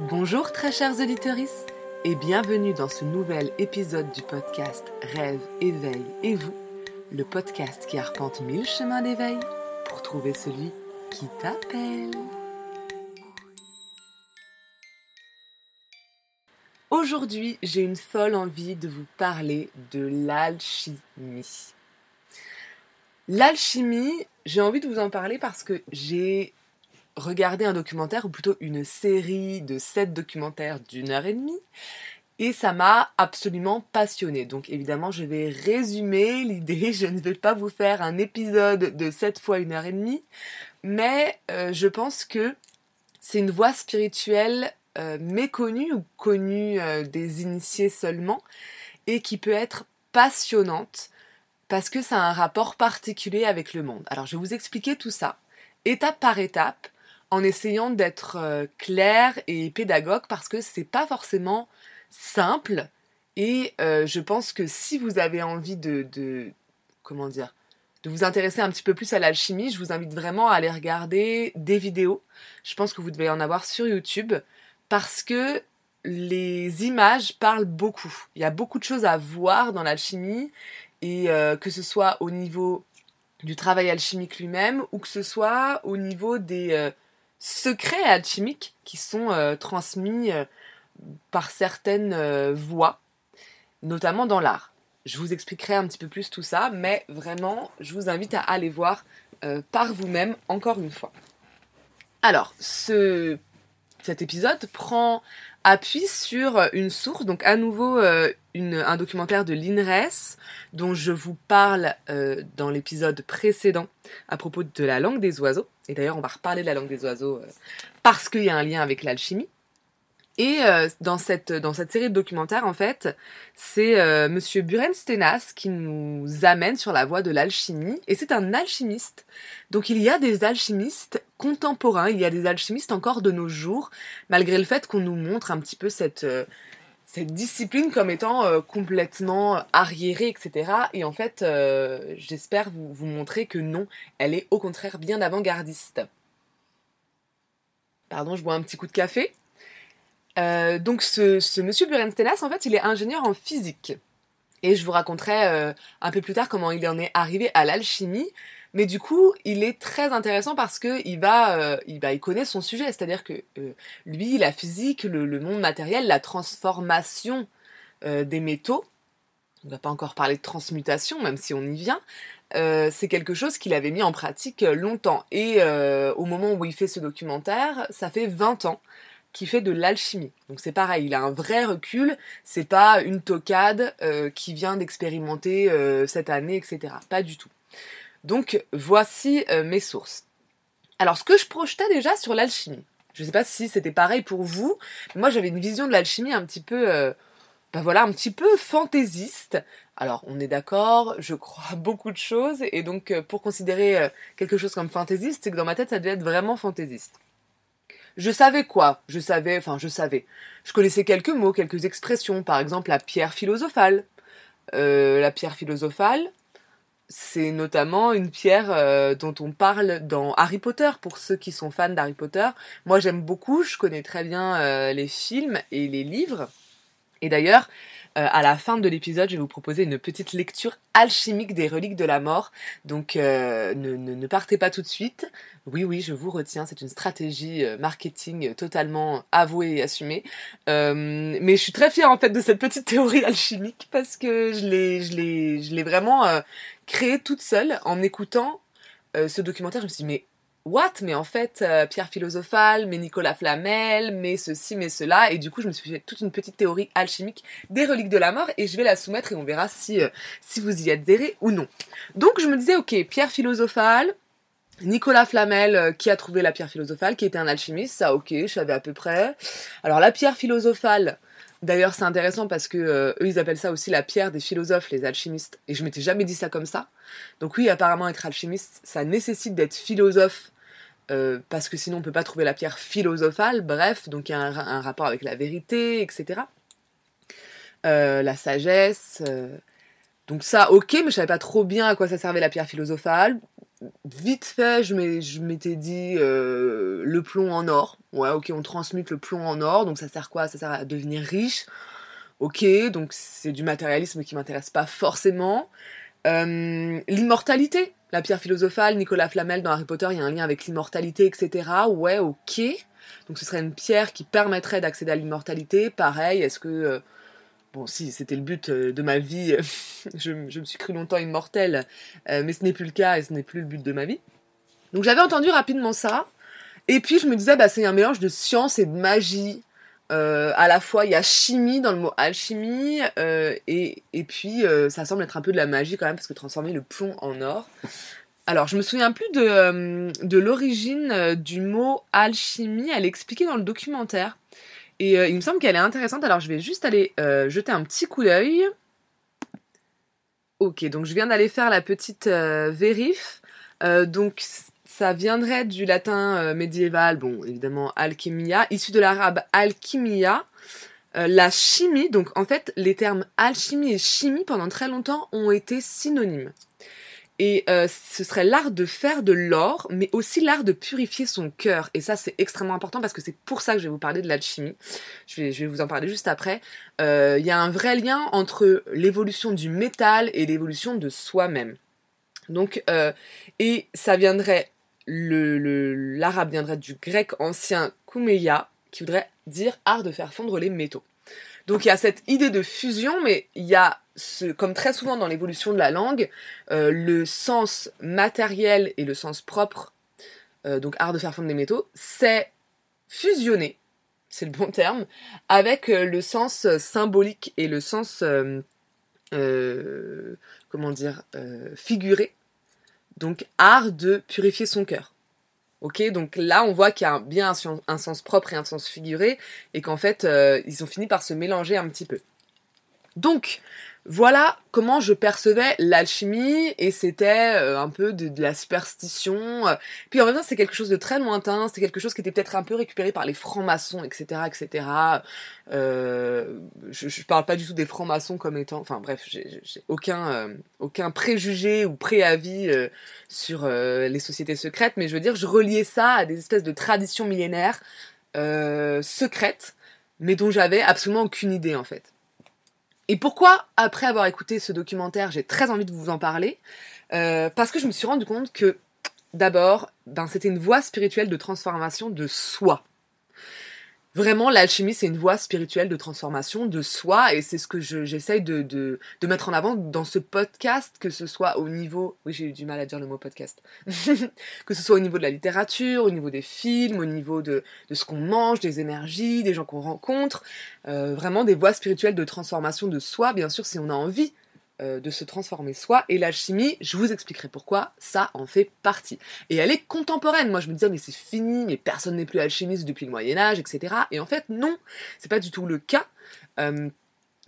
Bonjour très chers auditeurs et bienvenue dans ce nouvel épisode du podcast Rêve, éveil et vous, le podcast qui arpente mille chemins d'éveil pour trouver celui qui t'appelle. Aujourd'hui, j'ai une folle envie de vous parler de l'alchimie. L'alchimie, j'ai envie de vous en parler parce que j'ai regardé un documentaire, ou plutôt une série de sept documentaires d'une heure et demie, et ça m'a absolument passionné. Donc évidemment, je vais résumer l'idée. Je ne vais pas vous faire un épisode de 7 fois une heure et demie, mais euh, je pense que c'est une voie spirituelle euh, méconnue ou connue euh, des initiés seulement, et qui peut être passionnante parce que ça a un rapport particulier avec le monde. Alors je vais vous expliquer tout ça, étape par étape, en essayant d'être clair et pédagogue parce que c'est pas forcément simple. Et euh, je pense que si vous avez envie de, comment dire, de vous intéresser un petit peu plus à l'alchimie, je vous invite vraiment à aller regarder des vidéos. Je pense que vous devez en avoir sur YouTube parce que les images parlent beaucoup. Il y a beaucoup de choses à voir dans l'alchimie et euh, que ce soit au niveau du travail alchimique lui-même ou que ce soit au niveau des euh, secrets alchimiques qui sont transmis par certaines euh, voies, notamment dans l'art. Je vous expliquerai un petit peu plus tout ça, mais vraiment, je vous invite à aller voir euh, par vous-même encore une fois. Alors, ce, cet épisode prend appui sur une source, donc à nouveau euh, un documentaire de l'INRES dont je vous parle dans l'épisode précédent à propos de la langue des oiseaux. Et d'ailleurs, on va reparler de la langue des oiseaux parce qu'il y a un lien avec l'alchimie. Et euh, dans, cette, dans cette série de documentaires, en fait, c'est euh, Monsieur Buren Stenas qui nous amène sur la voie de l'alchimie. Et c'est un alchimiste. Donc il y a des alchimistes contemporains, il y a des alchimistes encore de nos jours, malgré le fait qu'on nous montre un petit peu cette, euh, cette discipline comme étant complètement arriérée, etc. Et en fait, j'espère vous, montrer que non, elle est au contraire bien avant-gardiste. Pardon, je bois un petit coup de café. Euh, donc ce, monsieur Burenstenas, en fait, il est ingénieur en physique. Et je vous raconterai euh, un peu plus tard comment il en est arrivé à l'alchimie. Mais du coup, il est très intéressant parce que il va, euh, il, il connaît son sujet, c'est-à-dire que lui, la physique, le, monde matériel, la transformation des métaux, on ne va pas encore parler de transmutation, même si on y vient, c'est quelque chose qu'il avait mis en pratique longtemps. Et au moment où il fait ce documentaire, ça fait 20 ans qui fait de l'alchimie. Donc c'est pareil, il a un vrai recul, c'est pas une tocade euh, qui vient d'expérimenter euh, cette année, etc. Pas du tout. Donc voici euh, mes sources. Alors ce que je projetais déjà sur l'alchimie, je sais pas si c'était pareil pour vous, mais moi j'avais une vision de l'alchimie un petit peu, petit peu fantaisiste. Alors on est d'accord, je crois beaucoup de choses, et donc pour considérer quelque chose comme fantaisiste, c'est que dans ma tête ça devait être vraiment fantaisiste. Je savais quoi? Je savais, enfin je savais. Je connaissais quelques mots, quelques expressions, par exemple la pierre philosophale. Euh, la pierre philosophale, c'est notamment une pierre euh, dont on parle dans Harry Potter, pour ceux qui sont fans d'Harry Potter. Moi j'aime beaucoup, je connais très bien euh, les films et les livres. Et d'ailleurs, euh, à la fin de l'épisode, je vais vous proposer une petite lecture alchimique des reliques de la mort. Donc ne, partez pas tout de suite. Oui, oui, je vous retiens. C'est une stratégie marketing totalement avouée et assumée. mais je suis très fière en fait de cette petite théorie alchimique parce que je l'ai vraiment créée toute seule en écoutant ce documentaire. Je me suis dit mais what? Mais en fait, euh, Pierre Philosophale, mais Nicolas Flamel, mais ceci, mais cela. Et du coup, je me suis fait toute une petite théorie alchimique des reliques de la mort et je vais la soumettre et on verra si, euh, si vous y adhérez ou non. Donc, je me disais, ok, Pierre Philosophale, Nicolas Flamel euh, qui a trouvé la pierre philosophale, qui était un alchimiste, ça ok, je savais à peu près. Alors la pierre philosophale, d'ailleurs c'est intéressant parce que eux ils appellent ça aussi la pierre des philosophes, les alchimistes, et je m'étais jamais dit ça comme ça. Donc oui, apparemment être alchimiste, ça nécessite d'être philosophe euh, parce que sinon on peut pas trouver la pierre philosophale, bref, donc il y a un, rapport avec la vérité, etc. Euh, la sagesse. Euh. Donc ça, ok, mais je savais pas trop bien à quoi ça servait la pierre philosophale. Vite fait, je m'étais dit euh, le plomb en or. Ouais, ok, on transmute le plomb en or, donc ça sert quoi? Ça sert à devenir riche. Ok, donc c'est du matérialisme qui m'intéresse pas forcément. Euh, l'immortalité, la pierre philosophale, Nicolas Flamel dans Harry Potter, il y a un lien avec l'immortalité, etc. Ouais, ok. Donc ce serait une pierre qui permettrait d'accéder à l'immortalité. Pareil, est-ce que... Euh, bon, si, c'était le but euh, de ma vie, je, me suis cru longtemps immortelle, mais ce n'est plus le cas et ce n'est plus le but de ma vie. Donc j'avais entendu rapidement ça. Et puis je me disais, bah, c'est un mélange de science et de magie. Euh, à la fois, il y a chimie dans le mot alchimie, euh, et, et, puis euh, ça semble être un peu de la magie quand même, parce que transformer le plomb en or. Alors, je me souviens plus de, de l'origine du mot alchimie, elle est expliquée dans le documentaire. Et il me semble qu'elle est intéressante, alors je vais juste aller jeter un petit coup d'œil. Ok, donc je viens d'aller faire la petite vérif. donc ça viendrait du latin euh, médiéval, bon, évidemment, alchimia, issu de l'arabe alchimia, euh, la chimie, donc en fait, les termes alchimie et chimie pendant très longtemps ont été synonymes. Et euh, ce serait l'art de faire de l'or, mais aussi l'art de purifier son cœur. Et ça, c'est extrêmement important parce que c'est pour ça que je vais vous parler de l'alchimie. Je vais, vous en parler juste après. Il y a un vrai lien entre l'évolution du métal et l'évolution de soi-même. Donc, et ça viendrait l'arabe viendrait du grec ancien koumeya, qui voudrait dire art de faire fondre les métaux. Donc il y a cette idée de fusion, mais il y a, comme très souvent dans l'évolution de la langue, euh, le sens matériel et le sens propre, euh, donc art de faire fondre les métaux, c'est fusionné, c'est le bon terme, avec euh, le sens symbolique et le sens, comment dire, figuré donc art de purifier son cœur. Ok, donc là on voit qu'il y a bien un, sens propre et un sens figuré, et qu'en fait euh, ils ont fini par se mélanger un petit peu. Donc voilà comment je percevais l'alchimie et c'était euh, un peu de, la superstition. Puis en même temps, c'est quelque chose de très lointain, c'est quelque chose qui était peut-être un peu récupéré par les francs-maçons, etc., etc. Euh, je, je parle pas du tout des francs-maçons comme étant, enfin bref, j'ai aucun euh, aucun préjugé ou préavis sur les sociétés secrètes, mais je veux dire, je reliais ça à des espèces de traditions millénaires secrètes, mais dont j'avais absolument aucune idée en fait. Et pourquoi, après avoir écouté ce documentaire, j'ai très envie de vous en parler? Euh, Parce que je me suis rendu compte que, d'abord, ben, c'était une voie spirituelle de transformation de soi. Vraiment, l'alchimie, c'est une voie spirituelle de transformation de soi et c'est ce que j'essaye de, mettre en avant dans ce podcast, que ce soit au niveau... Oui, j'ai eu du mal à dire le mot podcast. que ce soit au niveau de la littérature, au niveau des films, au niveau de, de ce qu'on mange, des énergies, des gens qu'on rencontre. Euh, vraiment des voies spirituelles de transformation de soi, bien sûr, si on a envie euh, de se transformer soi. Et l'alchimie, je vous expliquerai pourquoi, ça en fait partie. Et elle est contemporaine. Moi, je me disais, mais c'est fini, mais personne n'est plus alchimiste depuis le Moyen-Âge, etc. Et en fait, non, c'est pas du tout le cas. Euh,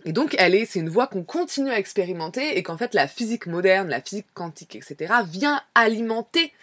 et donc, elle est, c'est une voie qu'on continue à expérimenter et qu'en fait, la physique moderne, la physique quantique, etc., vient alimenter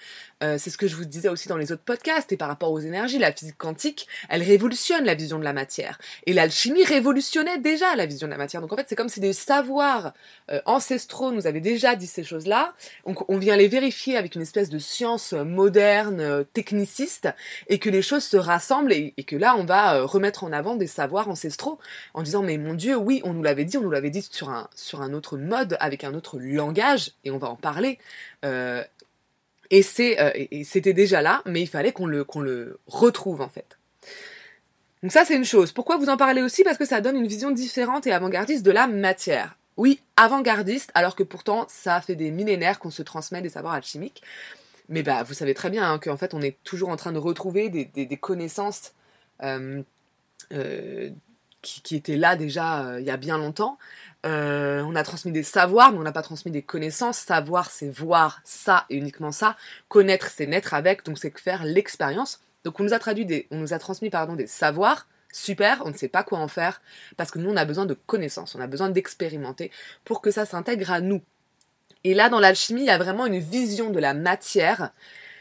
euh, c'est ce que je vous disais aussi dans les autres podcasts, et par rapport aux énergies, la physique quantique, elle révolutionne la vision de la matière. Et l'alchimie révolutionnait déjà la vision de la matière. Donc en fait, c'est comme si des savoirs euh, ancestraux nous avaient déjà dit ces choses-là. Donc on vient les vérifier avec une espèce de science moderne, euh, techniciste, et que les choses se rassemblent, et, que là, on va remettre en avant des savoirs ancestraux, en disant, mais mon Dieu, oui, on nous l'avait dit, on nous l'avait dit sur un, sur un autre mode, avec un autre langage, et on va en parler. Et euh, c'était déjà là, mais il fallait qu'on le, retrouve en fait. Donc ça c'est une chose. Pourquoi vous en parlez aussi? Parce que ça donne une vision différente et avant-gardiste de la matière. Oui, avant-gardiste, alors que pourtant ça fait des millénaires qu'on se transmet des savoirs alchimiques. Mais bah vous savez très bien hein, qu'en fait on est toujours en train de retrouver des, connaissances euh, euh, qui, étaient là déjà il y a bien longtemps. Euh, on a transmis des savoirs, mais on n'a pas transmis des connaissances. Savoir, c'est voir ça et uniquement ça. Connaître, c'est naître avec, donc c'est faire l'expérience. Donc on nous a traduit des, on nous a transmis pardon des savoirs. Super, on ne sait pas quoi en faire parce que nous on a besoin de connaissances, on a besoin d'expérimenter pour que ça s'intègre à nous. Et là dans l'alchimie, il y a vraiment une vision de la matière,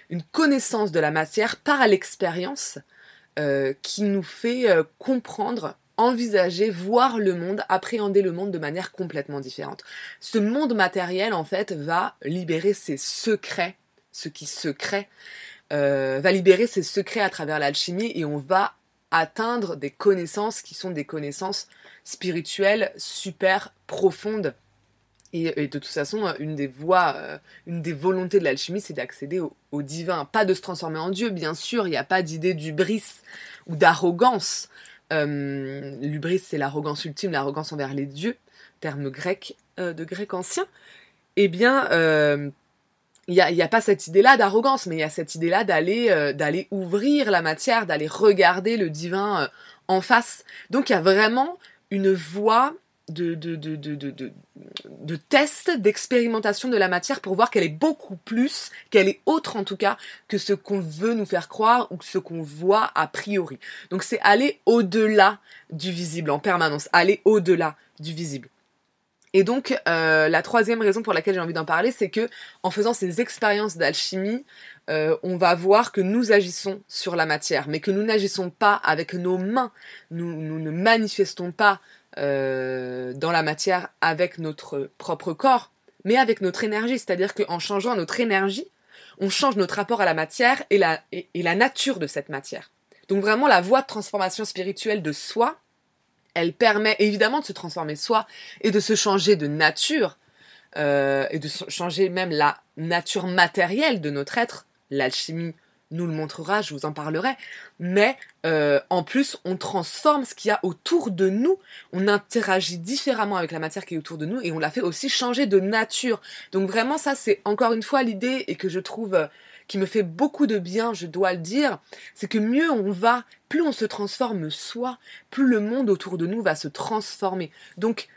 une connaissance de la matière par l'expérience euh, qui nous fait euh, comprendre envisager, voir le monde, appréhender le monde de manière complètement différente. Ce monde matériel, en fait, va libérer ses secrets ce qui se crée, euh, va libérer ses secrets à travers l'alchimie et on va atteindre des connaissances qui sont des connaissances spirituelles super profondes. Et, de toute façon, une des voies, euh, une des volontés de l'alchimie, c'est d'accéder au, divin. Pas de se transformer en Dieu, bien sûr, il n'y a pas d'idée d'ubris ou d'arrogance. Euh, L'ubris, c'est l'arrogance ultime, l'arrogance envers les dieux, terme grec euh, de grec ancien. Eh bien, il n'y a, a, pas cette idée-là d'arrogance, mais il y a cette idée-là d'aller euh, d'aller ouvrir la matière, d'aller regarder le divin euh, en face. Donc il y a vraiment une voie de, de, de, de, de, de test, d'expérimentation de la matière pour voir qu'elle est beaucoup plus, qu'elle est autre en tout cas, que ce qu'on veut nous faire croire ou que ce qu'on voit a priori. Donc c'est aller au-delà du visible en permanence, aller au-delà du visible. Et donc, euh, la troisième raison pour laquelle j'ai envie d'en parler, c'est que en faisant ces expériences d'alchimie, euh, on va voir que nous agissons sur la matière, mais que nous n'agissons pas avec nos mains. Nous, ne manifestons pas euh, dans la matière avec notre propre corps, mais avec notre énergie. C'est-à-dire qu'en changeant notre énergie, on change notre rapport à la matière et la, nature de cette matière. Donc vraiment, la voie de transformation spirituelle de soi, elle permet évidemment de se transformer soi et de se changer de nature euh, et de changer même la nature matérielle de notre être. L'alchimie nous le montrera, je vous en parlerai. Mais euh, en plus, on transforme ce qu'il y a autour de nous. On interagit différemment avec la matière qui est autour de nous et on la fait aussi changer de nature. Donc vraiment, ça c'est encore une fois l'idée et que je trouve euh, qui me fait beaucoup de bien, je dois le dire, c'est que mieux on va, plus on se transforme soi, plus le monde autour de nous va se transformer. Donc,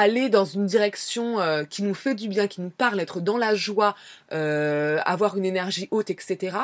aller dans une direction euh, qui nous fait du bien, qui nous parle, être dans la joie, euh, avoir une énergie haute, etc.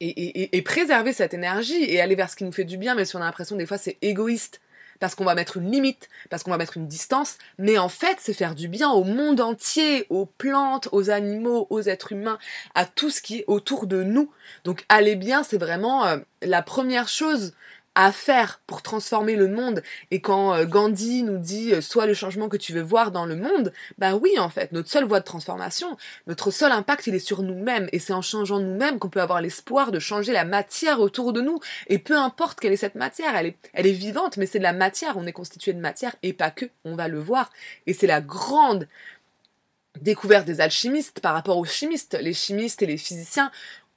Et, préserver cette énergie et aller vers ce qui nous fait du bien, mais si on a l'impression des fois c'est égoïste parce qu'on va mettre une limite, parce qu'on va mettre une distance, mais en fait, c'est faire du bien au monde entier, aux plantes, aux animaux, aux êtres humains, à tout ce qui est autour de nous. Donc aller bien, c'est vraiment euh, la première chose à faire pour transformer le monde. Et quand euh, Gandhi nous dit euh, sois le changement que tu veux voir dans le monde, bah oui en fait, notre seule voie de transformation, notre seul impact il est sur nous-mêmes et c'est en changeant nous-mêmes qu'on peut avoir l'espoir de changer la matière autour de nous. Et peu importe quelle est cette matière, elle est, elle est vivante, mais c'est de la matière, on est constitué de matière et pas que, on va le voir. Et c'est la grande découverte des alchimistes par rapport aux chimistes. Les chimistes et les physiciens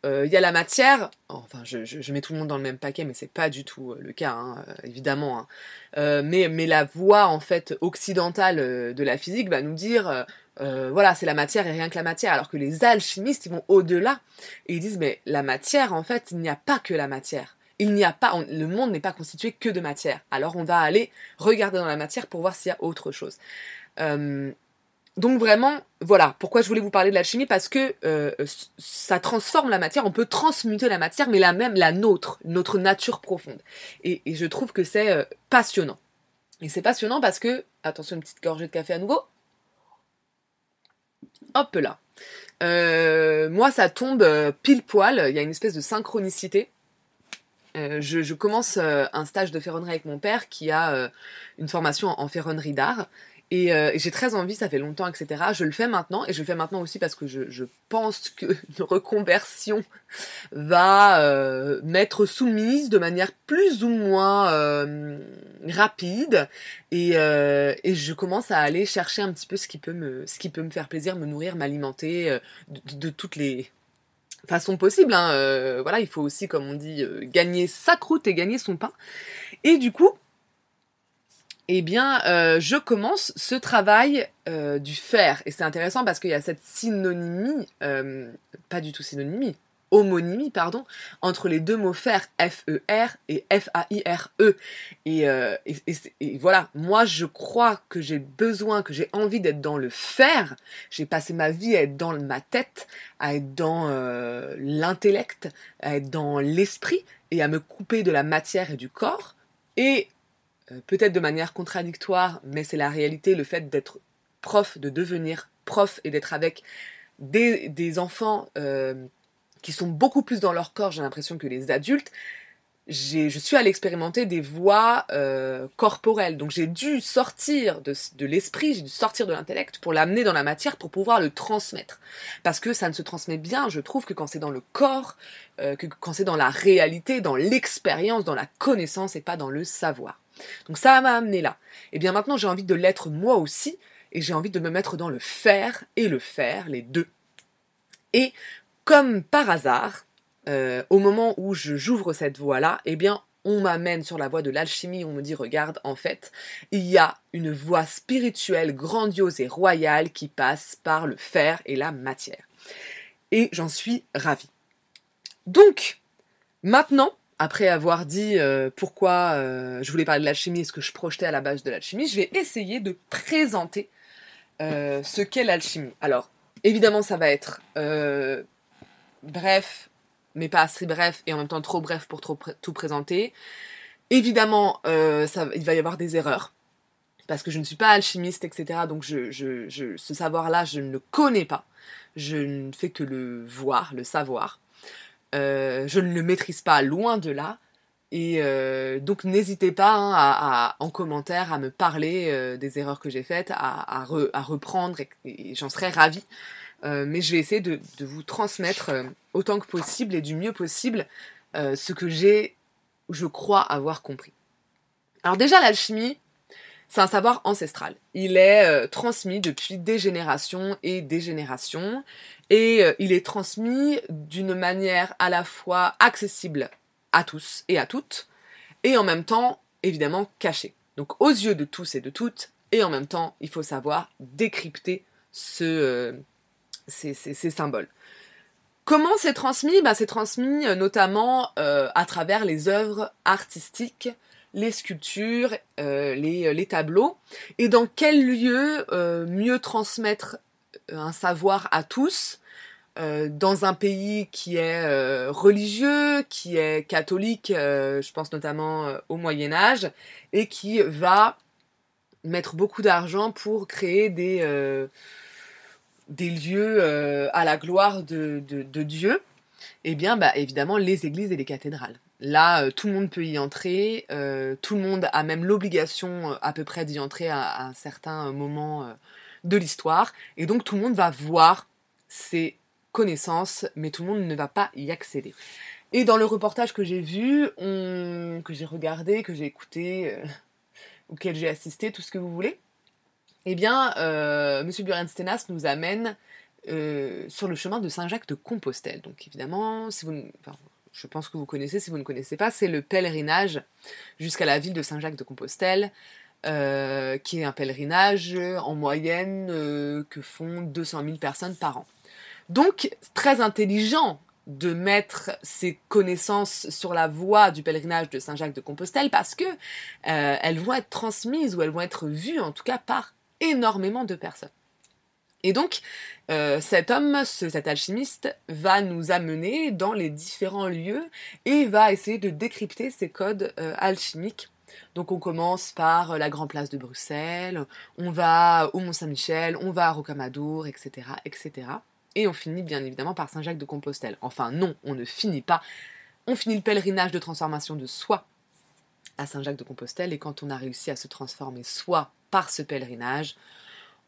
euh, il y a la matière, enfin je, mets tout le monde dans le même paquet, mais c'est pas du tout euh, le cas, hein, euh, évidemment. Hein. mais, mais la voie en fait occidentale de la physique va nous dire, voilà, c'est la matière et rien que la matière, alors que les alchimistes ils vont au-delà et ils disent mais la matière en fait il n'y a pas que la matière. Il n'y a pas, le monde n'est pas constitué que de matière. Alors on va aller regarder dans la matière pour voir s'il y a autre chose. Donc vraiment, voilà, pourquoi je voulais vous parler de l'alchimie, parce que euh, ça transforme la matière, on peut transmuter la matière, mais la même, la nôtre, notre nature profonde. Et, je trouve que c'est euh, passionnant. Et c'est passionnant parce que, attention, une petite gorgée de café à nouveau. Hop là. Euh, moi, ça tombe pile poil, il y a une espèce de synchronicité. je, commence un stage de ferronnerie avec mon père qui a une formation en ferronnerie d'art euh, et, j'ai très envie, ça fait longtemps, etc. Je le fais maintenant, et je le fais maintenant aussi parce que je, pense que une reconversion va euh, le ministre de manière plus ou moins euh, rapide, et, je commence à aller chercher un petit peu ce qui peut me, ce qui peut me faire plaisir, me nourrir, m'alimenter de, toutes les façons possibles. Hein. voilà, il faut aussi, comme on dit, gagner sa croûte et gagner son pain. Et du coup, eh bien, euh, je commence ce travail euh, du faire. Et c'est intéressant parce qu'il y a cette synonymie, euh, pas du tout synonymie, homonymie, pardon, entre les deux mots faire, F-E-R et F-A-I-R-E. Et, voilà, moi je crois que j'ai besoin, que j'ai envie d'être dans le faire. J'ai passé ma vie à être dans ma tête, à être dans l'intellect, à être dans l'esprit et à me couper de la matière et du corps. Et peut-être de manière contradictoire, mais c'est la réalité, le fait d'être prof, de devenir prof et d'être avec des, enfants euh, qui sont beaucoup plus dans leur corps, j'ai l'impression, que les adultes, je suis allée expérimenter des voies euh, corporelles. Donc j'ai dû sortir de, l'esprit, j'ai dû sortir de l'intellect pour l'amener dans la matière pour pouvoir le transmettre. Parce que ça ne se transmet bien, je trouve, que quand c'est dans le corps, euh, que quand c'est dans la réalité, dans l'expérience, dans la connaissance et pas dans le savoir. Donc ça m'a amené là. Et bien maintenant j'ai envie de l'être moi aussi et j'ai envie de me mettre dans le faire et le faire, les deux. Et comme par hasard, euh, au moment où j'ouvre cette voie-là, eh bien, on m'amène sur la voie de l'alchimie, on me dit, regarde, en fait, il y a une voie spirituelle grandiose et royale qui passe par le fer et la matière. Et j'en suis ravie. Donc, maintenant, après avoir dit euh, pourquoi euh, je voulais parler de l'alchimie et ce que je projetais à la base de l'alchimie, je vais essayer de présenter ce qu'est l'alchimie. Alors, évidemment, ça va être bref, mais pas assez bref et en même temps trop bref pour trop tout présenter. Évidemment, euh, il va y avoir des erreurs parce que je ne suis pas alchimiste, etc. Donc ce savoir-là, je ne le connais pas. Je ne fais que le voir, le savoir. Euh, je ne le maîtrise pas loin de là. Et euh, donc n'hésitez pas hein, à, en commentaire à me parler des erreurs que j'ai faites, à, reprendre et j'en serais ravie. Euh, mais je vais essayer de, vous transmettre euh, autant que possible et du mieux possible euh, ce que j'ai, je crois avoir compris. Alors déjà, l'alchimie, c'est un savoir ancestral. Il est transmis depuis des générations et des générations, et il est transmis d'une manière à la fois accessible à tous et à toutes, et en même temps, évidemment, caché. Donc aux yeux de tous et de toutes, et en même temps, il faut savoir décrypter ce, ces, symboles. Comment c'est transmis? Bah, C'est transmis euh, notamment euh, à travers les œuvres artistiques, les sculptures, euh, les, tableaux. Et dans quel lieu mieux transmettre un savoir à tous dans un pays qui est religieux, qui est catholique, je pense notamment au Moyen Âge, et qui va mettre beaucoup d'argent pour créer des des lieux euh, à la gloire de, Dieu, eh bien, bah, évidemment, les églises et les cathédrales. Là, euh, tout le monde peut y entrer, euh, tout le monde a même l'obligation à peu près d'y entrer à, un certain moment de l'histoire, et donc tout le monde va voir ces connaissances, mais tout le monde ne va pas y accéder. Et dans le reportage que j'ai vu, que j'ai regardé, que j'ai écouté, auquel j'ai assisté, tout ce que vous voulez, eh bien, euh, M. Burenstenas nous amène euh, sur le chemin de Saint-Jacques de Compostelle. Donc évidemment, si vous, je pense que vous connaissez, si vous ne connaissez pas, c'est le pèlerinage jusqu'à la ville de Saint-Jacques de Compostelle, euh, qui est un pèlerinage en moyenne que font 200 000 personnes par an. Donc, très intelligent de mettre ses connaissances sur la voie du pèlerinage de Saint-Jacques de Compostelle parce que elles vont être transmises ou elles vont être vues en tout cas par énormément de personnes. Et donc, euh, cet homme, cet alchimiste, va nous amener dans les différents lieux et va essayer de décrypter ces codes euh, alchimiques. Donc on commence par la Grande Place de Bruxelles, on va au Mont-Saint-Michel, on va à Rocamadour, etc., etc. Et on finit bien évidemment par Saint-Jacques de Compostelle. Enfin non, on ne finit pas. On finit le pèlerinage de transformation de soi à Saint-Jacques de Compostelle et quand on a réussi à se transformer soi par ce pèlerinage,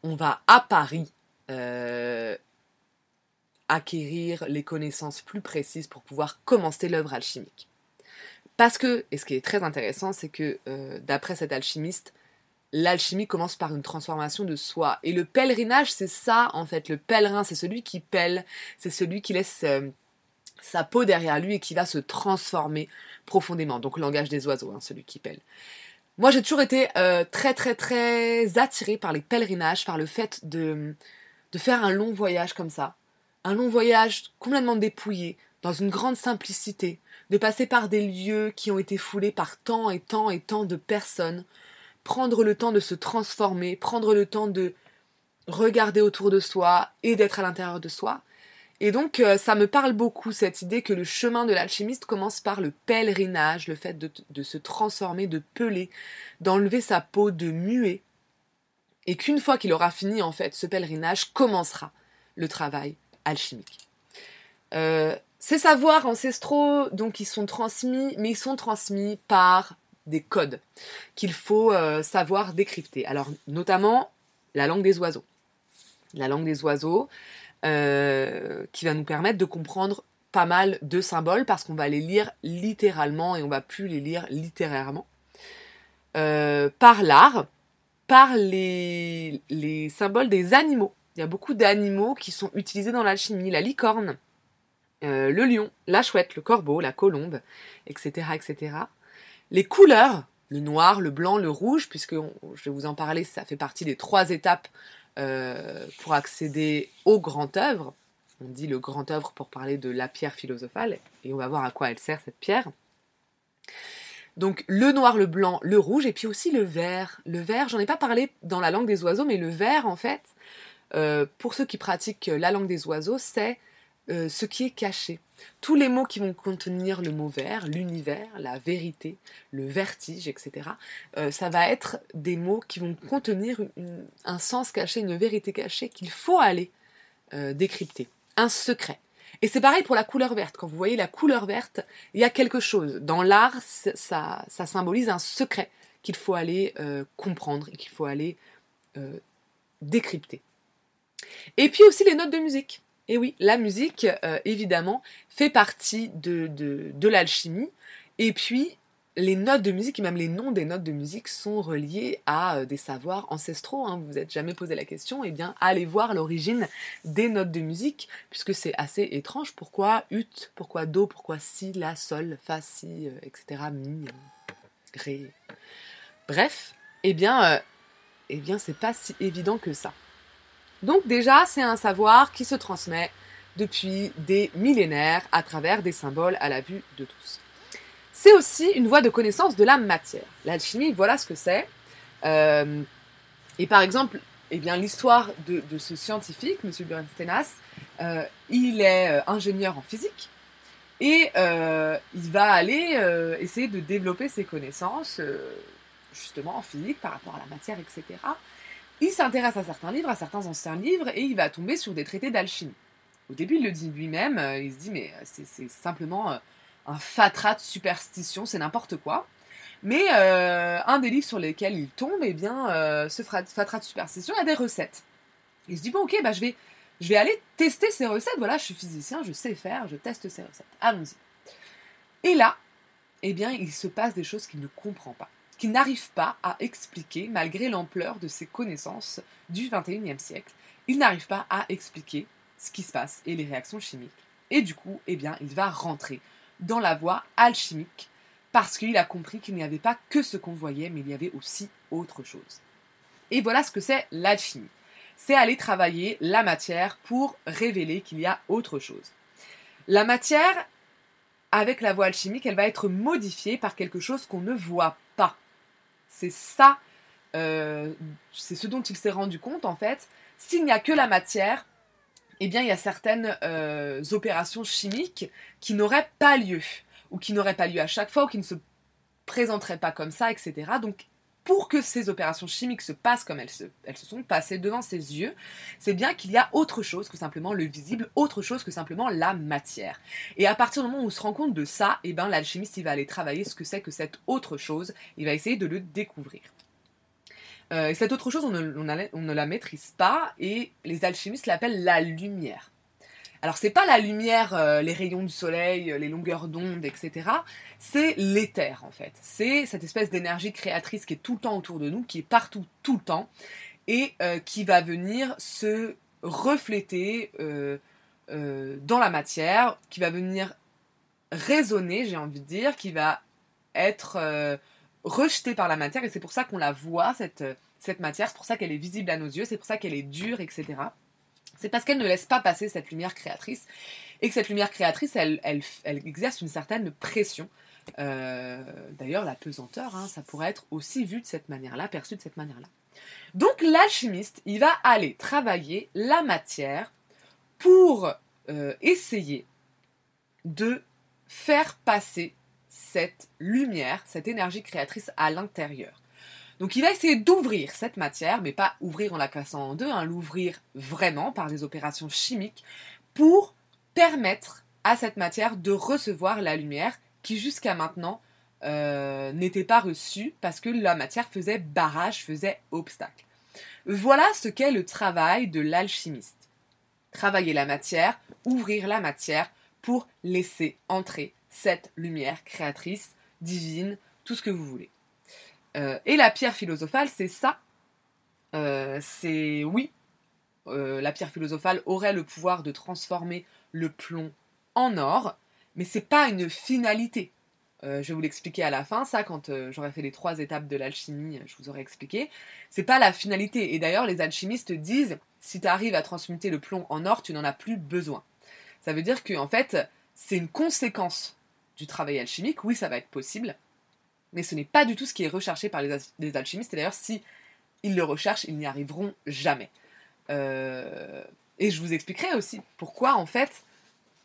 on va à Paris euh, acquérir les connaissances plus précises pour pouvoir commencer l'œuvre alchimique. Parce que, et ce qui est très intéressant, c'est que euh, d'après cet alchimiste, l'alchimie commence par une transformation de soi. Et le pèlerinage, c'est ça en fait. Le pèlerin, c'est celui qui pèle, c'est celui qui laisse euh, sa peau derrière lui et qui va se transformer profondément. Donc langage des oiseaux, hein, celui qui pèle. Moi, j'ai toujours été très, très, très attirée par les pèlerinages, par le fait de, de faire un long voyage comme ça. Un long voyage complètement dépouillé, dans une grande simplicité, de passer par des lieux qui ont été foulés par tant et tant et tant de personnes, prendre le temps de se transformer, prendre le temps de regarder autour de soi et d'être à l'intérieur de soi, et donc, euh, ça me parle beaucoup, cette idée que le chemin de l'alchimiste commence par le pèlerinage, le fait de, se transformer, de peler, d'enlever sa peau, de muer. Et qu'une fois qu'il aura fini, en fait, ce pèlerinage, commencera le travail alchimique. Euh, Ces savoirs ancestraux, donc, ils sont transmis, mais ils sont transmis par des codes qu'il faut euh, savoir décrypter. Alors, notamment la langue des oiseaux. La langue des oiseaux, euh, qui va nous permettre de comprendre pas mal de symboles parce qu'on va les lire littéralement et on va plus les lire littérairement. Par l'art, par les, les symboles des animaux. Il y a beaucoup d'animaux qui sont utilisés dans l'alchimie. La licorne, euh, le lion, la chouette, le corbeau, la colombe, etc., etc. Les couleurs, le noir, le blanc, le rouge, puisque je vais vous en parler, ça fait partie des trois étapes euh, pour accéder au grand œuvre. On dit le grand œuvre pour parler de la pierre philosophale, et on va voir à quoi elle sert cette pierre. Donc le noir, le blanc, le rouge, et puis aussi le vert. Le vert, j'en ai pas parlé dans la langue des oiseaux, mais le vert, en fait, euh, pour ceux qui pratiquent la langue des oiseaux, c'est euh, ce qui est caché. Tous les mots qui vont contenir le mot vert, l'univers, la vérité, le vertige, etc., euh, ça va être des mots qui vont contenir un sens caché, une vérité cachée qu'il faut aller décrypter, un secret. Et c'est pareil pour la couleur verte. Quand vous voyez la couleur verte, il y a quelque chose. Dans l'art, ça, symbolise un secret qu'il faut aller comprendre et qu'il faut aller décrypter. Et puis aussi les notes de musique. Et oui, la musique, euh, évidemment, fait partie de, de, l'alchimie. Et puis, les notes de musique, et même les noms des notes de musique, sont reliés à euh, des savoirs ancestraux. Hein. Vous vous êtes jamais posé la question, eh bien, allez voir l'origine des notes de musique, puisque c'est assez étrange. Pourquoi ut, pourquoi do, pourquoi si, la, sol, fa, si, euh, etc., mi, ré. Bref, eh bien, eh bien, c'est pas si évident que ça. Donc déjà, c'est un savoir qui se transmet depuis des millénaires à travers des symboles à la vue de tous. C'est aussi une voie de connaissance de la matière. L'alchimie, voilà ce que c'est. Euh, et par exemple, eh bien, l'histoire de, ce scientifique, M. Bernsteinas, euh, il est euh, ingénieur en physique et il va aller essayer de développer ses connaissances justement en physique par rapport à la matière, etc il s'intéresse à certains livres, à certains anciens livres, et il va tomber sur des traités d'alchimie. Au début, il le dit lui-même, il se dit, mais c'est simplement un fatras de superstition, c'est n'importe quoi. Mais un des livres sur lesquels il tombe, eh bien, ce fatras de superstition, a des recettes. Il se dit, bon, ok, bah, je, vais, je vais aller tester ces recettes. Voilà, je suis physicien, je sais faire, je teste ces recettes. Allons-y. Et là, eh bien, il se passe des choses qu'il ne comprend pas qu'il n'arrive pas à expliquer, malgré l'ampleur de ses connaissances du XXIe siècle, il n'arrive pas à expliquer ce qui se passe et les réactions chimiques. Et du coup, eh bien, il va rentrer dans la voie alchimique parce qu'il a compris qu'il n'y avait pas que ce qu'on voyait, mais il y avait aussi autre chose. Et voilà ce que c'est l'alchimie. C'est aller travailler la matière pour révéler qu'il y a autre chose. La matière, avec la voie alchimique, elle va être modifiée par quelque chose qu'on ne voit pas. C'est ça, euh, c'est ce dont il s'est rendu compte en fait. S'il n'y a que la matière, eh bien il y a certaines euh, opérations chimiques qui n'auraient pas lieu, ou qui n'auraient pas lieu à chaque fois, ou qui ne se présenteraient pas comme ça, etc. Donc pour que ces opérations chimiques se passent comme elles se, sont passées devant ses yeux, c'est bien qu'il y a autre chose que simplement le visible, autre chose que simplement la matière. Et à partir du moment où on se rend compte de ça, eh ben, l'alchimiste il va aller travailler ce que c'est que cette autre chose, il va essayer de le découvrir. Euh, et cette autre chose, on ne, la maîtrise pas, et les alchimistes l'appellent la lumière. Alors c'est pas la lumière, euh, les rayons du soleil, euh, les longueurs d'onde, etc. C'est l'éther en fait. C'est cette espèce d'énergie créatrice qui est tout le temps autour de nous, qui est partout tout le temps, et qui va venir se refléter dans la matière, qui va venir résonner, j'ai envie de dire, qui va être rejetée par la matière, et c'est pour ça qu'on la voit, cette, cette matière, c'est pour ça qu'elle est visible à nos yeux, c'est pour ça qu'elle est dure, etc c'est parce qu'elle ne laisse pas passer cette lumière créatrice et que cette lumière créatrice, elle, exerce une certaine pression. Euh, d'ailleurs, la pesanteur, hein, ça pourrait être aussi vu de cette manière-là, perçu de cette manière-là. Donc l'alchimiste, il va aller travailler la matière pour euh, essayer de faire passer cette lumière, cette énergie créatrice à l'intérieur. Donc il va essayer d'ouvrir cette matière, mais pas ouvrir en la cassant en deux, hein, l'ouvrir vraiment par des opérations chimiques pour permettre à cette matière de recevoir la lumière qui jusqu'à maintenant euh, n'était pas reçue parce que la matière faisait barrage, faisait obstacle. Voilà ce qu'est le travail de l'alchimiste. Travailler la matière, ouvrir la matière pour laisser entrer cette lumière créatrice, divine, tout ce que vous voulez. Euh, et la pierre philosophale, c'est ça. Euh, c'est oui, la pierre philosophale aurait le pouvoir de transformer le plomb en or, mais c'est pas une finalité. Euh, je vais vous l'expliquer à la fin, ça, quand euh, j'aurai fait les trois étapes de l'alchimie, je vous aurai expliqué. C'est pas la finalité. Et d'ailleurs, les alchimistes disent si tu arrives à transmuter le plomb en or, tu n'en as plus besoin. Ça veut dire que, en fait, c'est une conséquence du travail alchimique. Oui, ça va être possible, mais ce n'est pas du tout ce qui est recherché par les, alchimistes. Et d'ailleurs, si ils le recherchent, ils n'y arriveront jamais. Euh, et je vous expliquerai aussi pourquoi, en fait,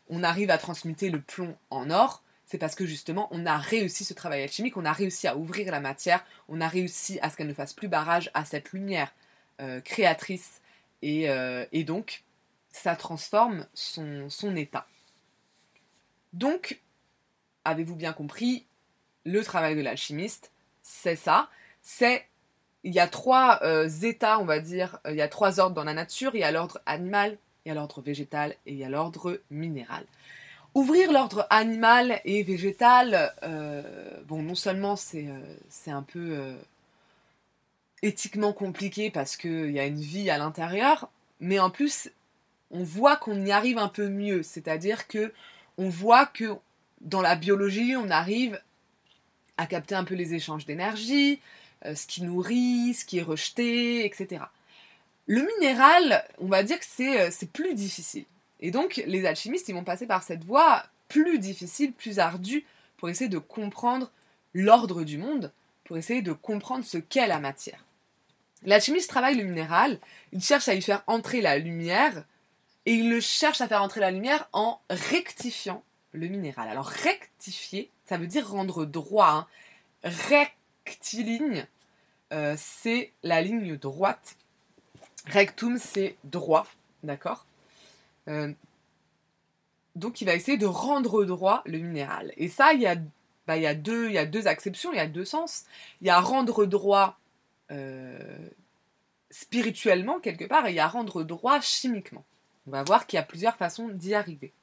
on arrive à transmuter le plomb en or, c'est parce que justement, on a réussi ce travail alchimique, on a réussi à ouvrir la matière, on a réussi à ce qu'elle ne fasse plus barrage à cette lumière euh, créatrice, euh, et, donc, ça transforme son, son état. Donc, avez-vous bien compris, le travail de l'alchimiste, c'est ça, c'est il y a trois euh, états, on va dire, il y a trois ordres dans la nature, il y a l'ordre animal, il y a l'ordre végétal et il y a l'ordre minéral. Ouvrir l'ordre animal et végétal, euh, bon, non seulement c'est euh, un peu euh, éthiquement compliqué parce qu'il y a une vie à l'intérieur, mais en plus, on voit qu'on y arrive un peu mieux. C'est-à-dire que on voit que dans la biologie, on arrive à capter un peu les échanges d'énergie, ce qui nourrit, ce qui est rejeté, etc. Le minéral, on va dire que c'est euh, plus difficile. Et donc, les alchimistes, ils vont passer par cette voie plus difficile, plus ardue, pour essayer de comprendre l'ordre du monde, pour essayer de comprendre ce qu'est la matière. L'alchimiste travaille le minéral, il cherche à y faire entrer la lumière, et il le cherche à faire entrer la lumière en rectifiant le minéral. Alors rectifier, ça veut dire rendre droit. Hein. Rectiligne, euh, c'est la ligne droite Rectum, c'est droit, d'accord euh, Donc il va essayer de rendre droit le minéral. Et ça, il y a, bah, deux, il acceptions, il y a deux sens. Il y a rendre droit euh, spirituellement, quelque part, et il y a rendre droit chimiquement. On va voir qu'il y a plusieurs façons d'y arriver.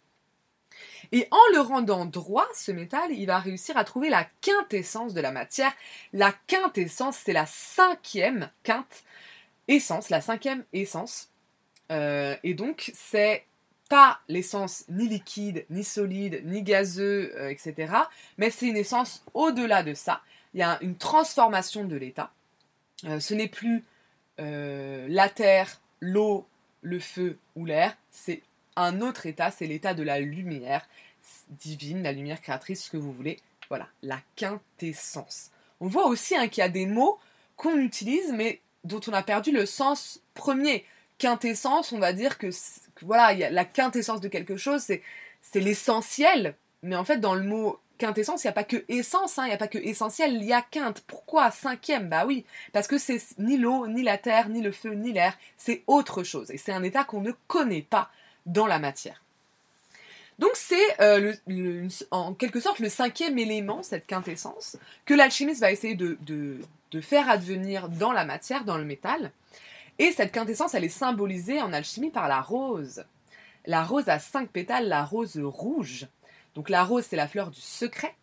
Et en le rendant droit, ce métal, il va réussir à trouver la quintessence de la matière. La quintessence, c'est la cinquième quinte essence, la cinquième essence. Euh, et donc, c'est pas l'essence ni liquide, ni solide, ni gazeux, euh, etc. Mais c'est une essence au-delà de ça. Il y a une transformation de l'état. Euh, ce n'est plus la terre, l'eau, le feu ou l'air. C'est un autre état, c'est l'état de la lumière divine, la lumière créatrice, ce que vous voulez. Voilà, la quintessence. On voit aussi hein, qu'il y a des mots qu'on utilise, mais dont on a perdu le sens premier. Quintessence, on va dire que, voilà, y a la quintessence de quelque chose, c'est, l'essentiel. Mais en fait, dans le mot quintessence, il n'y a pas que essence, hein, il n'y a pas que essentiel, il y a quinte. Pourquoi? Cinquième, bah oui, parce que c'est ni l'eau, ni la terre, ni le feu, ni l'air, c'est autre chose. Et c'est un état qu'on ne connaît pas dans la matière. Donc c'est euh, en quelque sorte le cinquième élément, cette quintessence, que l'alchimiste va essayer de, faire advenir dans la matière, dans le métal. Et cette quintessence, elle est symbolisée en alchimie par la rose. La rose a cinq pétales, la rose rouge. Donc la rose, c'est la fleur du secret.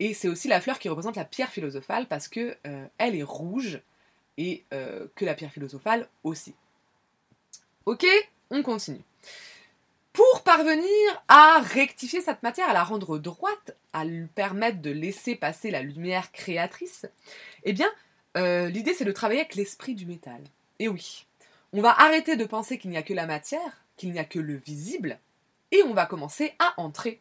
Et c'est aussi la fleur qui représente la pierre philosophale parce que euh, elle est rouge et euh, que la pierre philosophale aussi. Ok, on continue. Pour parvenir à rectifier cette matière, à la rendre droite, à lui permettre de laisser passer la lumière créatrice, eh bien, euh, l'idée c'est de travailler avec l'esprit du métal. Et oui, on va arrêter de penser qu'il n'y a que la matière, qu'il n'y a que le visible, et on va commencer à entrer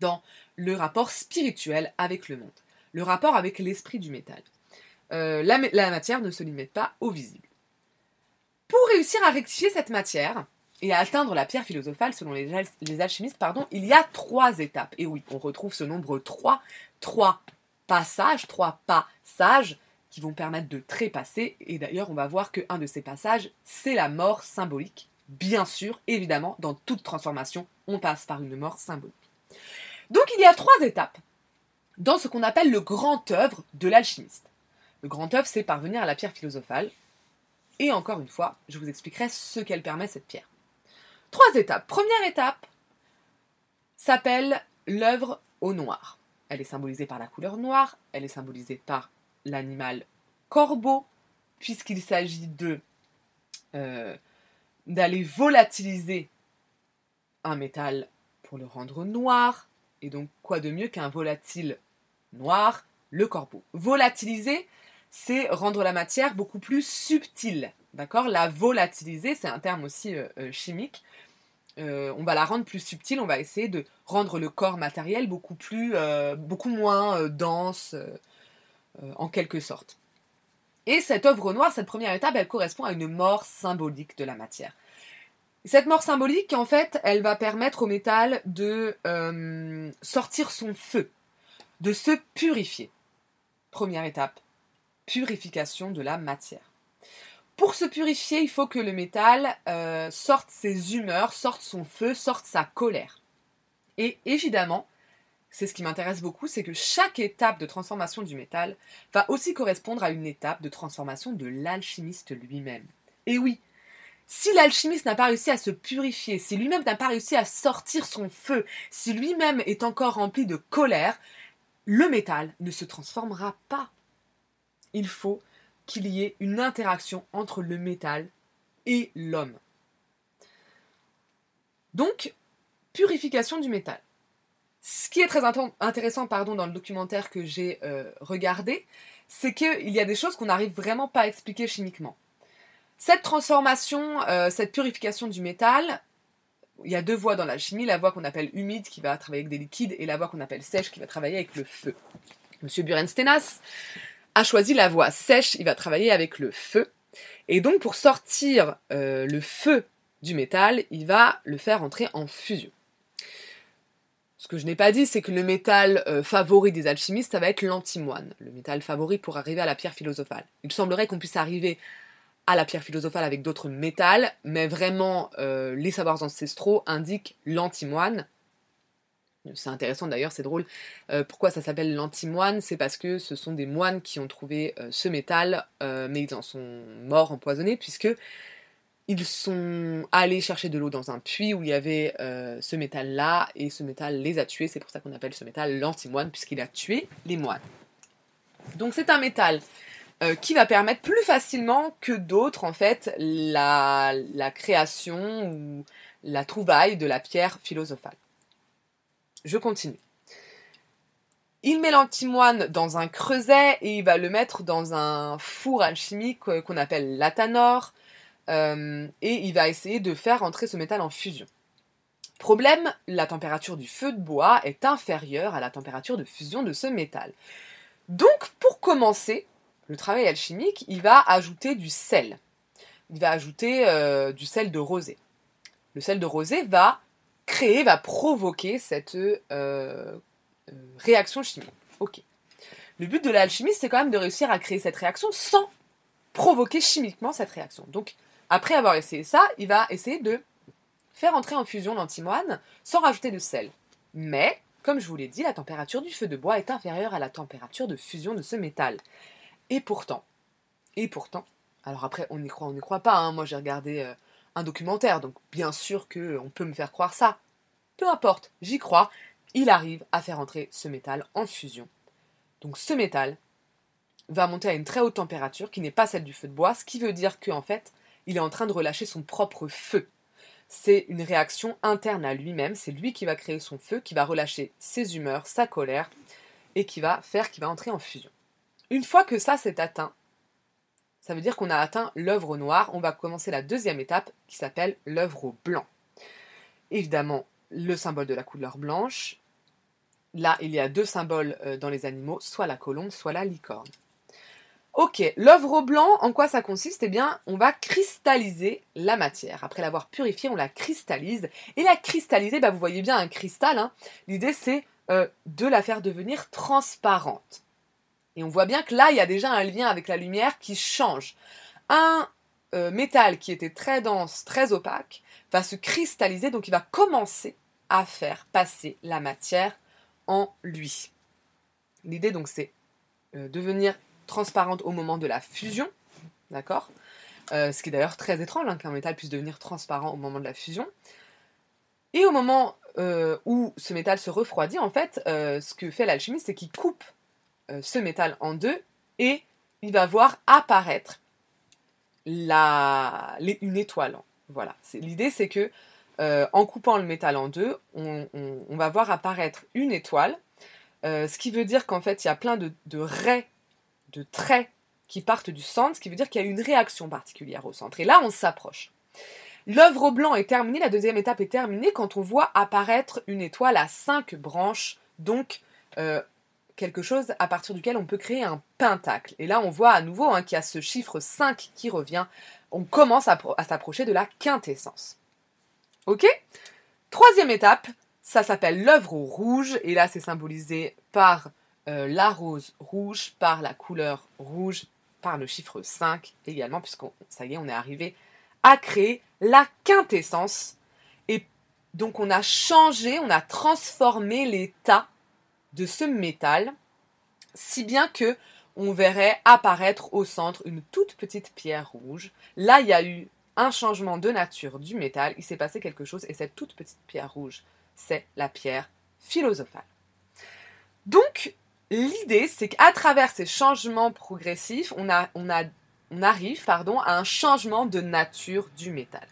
dans le rapport spirituel avec le monde, le rapport avec l'esprit du métal. Euh, la, matière ne se limite pas au visible. Pour réussir à rectifier cette matière et à atteindre la pierre philosophale, selon les, alchimistes, pardon, il y a trois étapes. Et oui, on retrouve ce nombre 3, trois passages, trois passages qui vont permettre de trépasser. Et d'ailleurs, on va voir qu'un de ces passages, c'est la mort symbolique Bien sûr, évidemment, dans toute transformation, on passe par une mort symbolique. Donc il y a trois étapes dans ce qu'on appelle le grand œuvre de l'alchimiste. Le grand œuvre, c'est parvenir à la pierre philosophale. Et encore une fois, je vous expliquerai ce qu'elle permet, cette pierre. Trois étapes. Première étape s'appelle l'œuvre au noir. Elle est symbolisée par la couleur noire, elle est symbolisée par l'animal corbeau, puisqu'il s'agit de euh, d'aller volatiliser un métal pour le rendre noir. Et donc, quoi de mieux qu'un volatile noir, le corbeau? Volatiliser, c'est rendre la matière beaucoup plus subtile. D'accord? La volatiliser, c'est un terme aussi euh, euh, chimique. Euh, on va la rendre plus subtile, on va essayer de rendre le corps matériel beaucoup beaucoup moins dense, en quelque sorte. Et cette œuvre noire, cette première étape, elle correspond à une mort symbolique de la matière. Cette mort symbolique, en fait, elle va permettre au métal de sortir son feu, de se purifier. Première étape, purification de la matière. Pour se purifier, il faut que le métal euh, sorte ses humeurs, sorte son feu, sorte sa colère. Et évidemment, c'est ce qui m'intéresse beaucoup, c'est que chaque étape de transformation du métal va aussi correspondre à une étape de transformation de l'alchimiste lui-même. Et oui, si l'alchimiste n'a pas réussi à se purifier, si lui-même n'a pas réussi à sortir son feu, si lui-même est encore rempli de colère, le métal ne se transformera pas. Il faut qu'il y ait une interaction entre le métal et l'homme. Donc, purification du métal. Ce qui est très intéressant pardon, dans le documentaire que j'ai euh, regardé, c'est qu'il y a des choses qu'on n'arrive vraiment pas à expliquer chimiquement. Cette transformation, euh, cette purification du métal, il y a deux voies dans l'alchimie, la voie qu'on appelle humide qui va travailler avec des liquides et la voie qu'on appelle sèche qui va travailler avec le feu. Monsieur Burenstenas a choisi la voie sèche, il va travailler avec le feu. Et donc pour sortir euh, le feu du métal, il va le faire entrer en fusion. Ce que je n'ai pas dit, c'est que le métal euh, favori des alchimistes, ça va être l'antimoine, le métal favori pour arriver à la pierre philosophale. Il semblerait qu'on puisse arriver à la pierre philosophale avec d'autres métals, mais vraiment euh, les savoirs ancestraux indiquent l'antimoine. C'est intéressant d'ailleurs, c'est drôle. Euh, pourquoi ça s'appelle l'antimoine? C'est parce que ce sont des moines qui ont trouvé euh, ce métal, mais ils en sont morts empoisonnés, puisque ils sont allés chercher de l'eau dans un puits où il y avait ce métal-là, et ce métal les a tués. C'est pour ça qu'on appelle ce métal l'antimoine, puisqu'il a tué les moines. Donc c'est un métal euh, qui va permettre plus facilement que d'autres, en fait, la, création ou la trouvaille de la pierre philosophale. Je continue. Il met l'antimoine dans un creuset et il va le mettre dans un four alchimique euh, qu'on appelle l'atanor. Euh, et il va essayer de faire entrer ce métal en fusion. Problème, la température du feu de bois est inférieure à la température de fusion de ce métal. Donc, pour commencer, le travail alchimique, il va ajouter du sel. Il va ajouter euh, du sel de rosée. Le sel de rosée va créer, va provoquer cette euh, euh, réaction chimique. Ok. Le but de l'alchimiste, c'est quand même de réussir à créer cette réaction sans provoquer chimiquement cette réaction. Donc, après avoir essayé ça, il va essayer de faire entrer en fusion l'antimoine sans rajouter de sel. Mais, comme je vous l'ai dit, la température du feu de bois est inférieure à la température de fusion de ce métal. Et pourtant, et pourtant, alors après, on y croit, on n'y croit pas. Hein. Moi, j'ai regardé euh, un documentaire, donc bien sûr qu'on peut me faire croire ça. Peu importe, j'y crois. Il arrive à faire entrer ce métal en fusion. Donc ce métal va monter à une très haute température qui n'est pas celle du feu de bois, ce qui veut dire qu'en fait, il est en train de relâcher son propre feu. C'est une réaction interne à lui-même, c'est lui qui va créer son feu, qui va relâcher ses humeurs, sa colère, et qui va faire qu'il va entrer en fusion. Une fois que ça s'est atteint, ça veut dire qu'on a atteint l'œuvre au noir. On va commencer la deuxième étape qui s'appelle l'œuvre au blanc. Évidemment, le symbole de la couleur blanche. Là, il y a deux symboles euh, dans les animaux, soit la colombe, soit la licorne. Ok, l'œuvre au blanc, en quoi ça consiste? Eh bien, on va cristalliser la matière. Après l'avoir purifiée, on la cristallise. Et la cristalliser, bah, vous voyez bien un cristal. Hein. L'idée, c'est euh, de la faire devenir transparente. Et on voit bien que là, il y a déjà un lien avec la lumière qui change. Un euh, métal qui était très dense, très opaque, va se cristalliser, donc il va commencer à faire passer la matière en lui. L'idée donc c'est euh, devenir transparente au moment de la fusion, d'accord? Euh, Ce qui est d'ailleurs très étrange hein, qu'un métal puisse devenir transparent au moment de la fusion. Et au moment où ce métal se refroidit, en fait, ce que fait l'alchimiste, c'est qu'il coupe ce métal en deux et il va voir apparaître une étoile. Voilà. L'idée, c'est que en coupant le métal en deux, on, va voir apparaître une étoile, ce qui veut dire qu'en fait, il y a plein de, de raies de traits qui partent du centre, ce qui veut dire qu'il y a une réaction particulière au centre. Et là, on s'approche. L'œuvre blanc est terminée, la deuxième étape est terminée quand on voit apparaître une étoile à cinq branches, donc euh, quelque chose à partir duquel on peut créer un pentacle. Et là, on voit à nouveau hein, qu'il y a ce chiffre 5 qui revient. On commence à, s'approcher de la quintessence. Ok? Troisième étape, ça s'appelle l'œuvre rouge, et là, c'est symbolisé par euh, la rose rouge par la couleur rouge, par le chiffre 5 également, puisqu'on ça y est, on est arrivé à créer la quintessence. Et donc on a changé, on a transformé l'état de ce métal, si bien que on verrait apparaître au centre une toute petite pierre rouge. Là, il y a eu un changement de nature du métal, il s'est passé quelque chose, et cette toute petite pierre rouge, c'est la pierre philosophale. Donc, L'idée, c'est qu'à travers ces changements progressifs, on, arrive pardon, à un changement de nature du métal.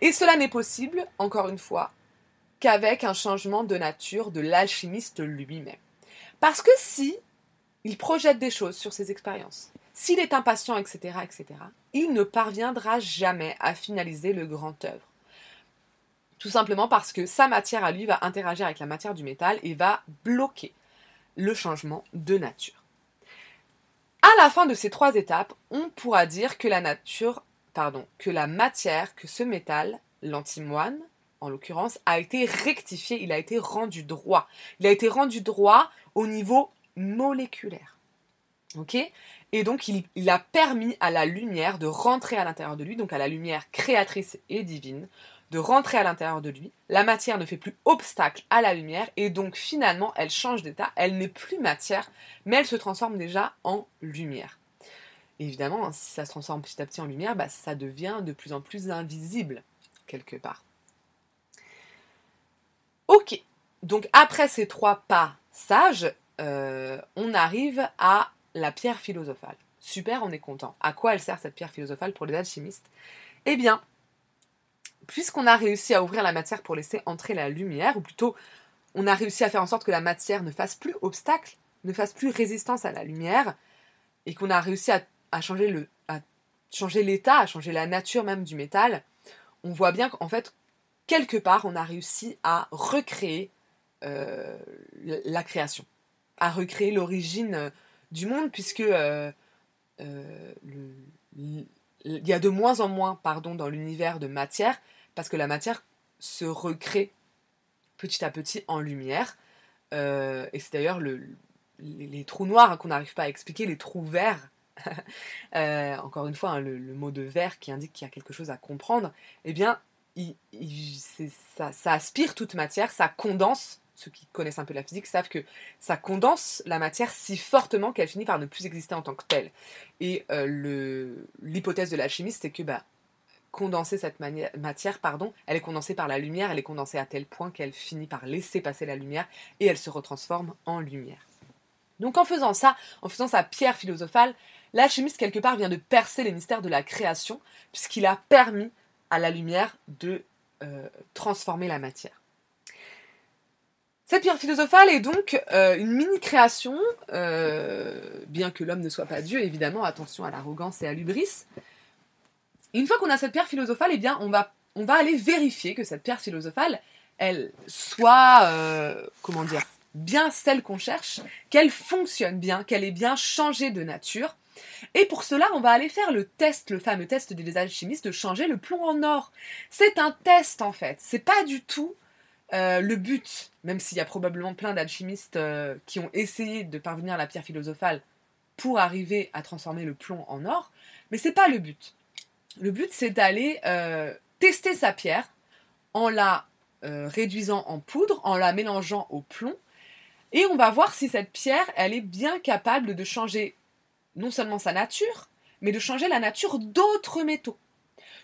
Et cela n'est possible, encore une fois, qu'avec un changement de nature de l'alchimiste lui-même. Parce que si il projette des choses sur ses expériences, s'il est impatient, etc., etc., il ne parviendra jamais à finaliser le grand œuvre. Tout simplement parce que sa matière à lui va interagir avec la matière du métal et va bloquer le changement de nature. À la fin de ces trois étapes, on pourra dire que la nature, pardon, que la matière, que ce métal, l'antimoine, en l'occurrence, a été rectifié, il a été rendu droit. Il a été rendu droit au niveau moléculaire. Ok? Et donc, il, a permis à la lumière de rentrer à l'intérieur de lui, donc à la lumière créatrice et divine, de rentrer à l'intérieur de lui. La matière ne fait plus obstacle à la lumière et donc finalement elle change d'état. Elle n'est plus matière, mais elle se transforme déjà en lumière. évidemment, si ça se transforme petit à petit en lumière, bah, ça devient de plus en plus invisible quelque part. Ok, donc après ces trois passages, euh, on arrive à la pierre philosophale. Super, on est content. À quoi elle sert cette pierre philosophale pour les alchimistes? Eh bien, puisqu'on a réussi à ouvrir la matière pour laisser entrer la lumière, ou plutôt on a réussi à faire en sorte que la matière ne fasse plus obstacle, ne fasse plus résistance à la lumière, et qu'on a réussi à changer l'état, à changer la nature même du métal, on voit bien qu'en fait, quelque part, on a réussi à recréer euh, la création, à recréer l'origine euh, du monde, puisque euh, il y a de moins en moins, pardon, dans l'univers de matière, parce que la matière se recrée petit à petit en lumière. Et c'est d'ailleurs le, les, trous noirs hein, qu'on n'arrive pas à expliquer, les trous verts. Encore une fois, hein, le, mot de vert qui indique qu'il y a quelque chose à comprendre. Eh bien, ça, ça, aspire toute matière, ça condense. Ceux qui connaissent un peu la physique savent que ça condense la matière si fortement qu'elle finit par ne plus exister en tant que telle. Et euh, l'hypothèse de l'alchimiste, c'est que bah, condenser cette matière, pardon, elle est condensée par la lumière, elle est condensée à tel point qu'elle finit par laisser passer la lumière et elle se retransforme en lumière. Donc en faisant ça, en faisant sa pierre philosophale, l'alchimiste quelque part vient de percer les mystères de la création puisqu'il a permis à la lumière de euh, transformer la matière. Cette pierre philosophale est donc euh, une mini-création, euh, bien que l'homme ne soit pas Dieu, évidemment, attention à l'arrogance et à l'ubris, une fois qu'on a cette pierre philosophale, eh bien, on va, on aller vérifier que cette pierre philosophale, elle soit, comment dire, bien celle qu'on cherche, qu'elle fonctionne bien, qu'elle est bien changée de nature. Et pour cela, on va aller faire le test, le fameux test des alchimistes de changer le plomb en or. C'est un test en fait, c'est pas du tout euh, le but, même s'il y a probablement plein d'alchimistes euh, qui ont essayé de parvenir à la pierre philosophale pour arriver à transformer le plomb en or, mais c'est pas le but. le but c'est d'aller euh, tester sa pierre en la réduisant en poudre, en la mélangeant au plomb, et on va voir si cette pierre, elle est bien capable de changer non seulement sa nature, mais de changer la nature d'autres métaux.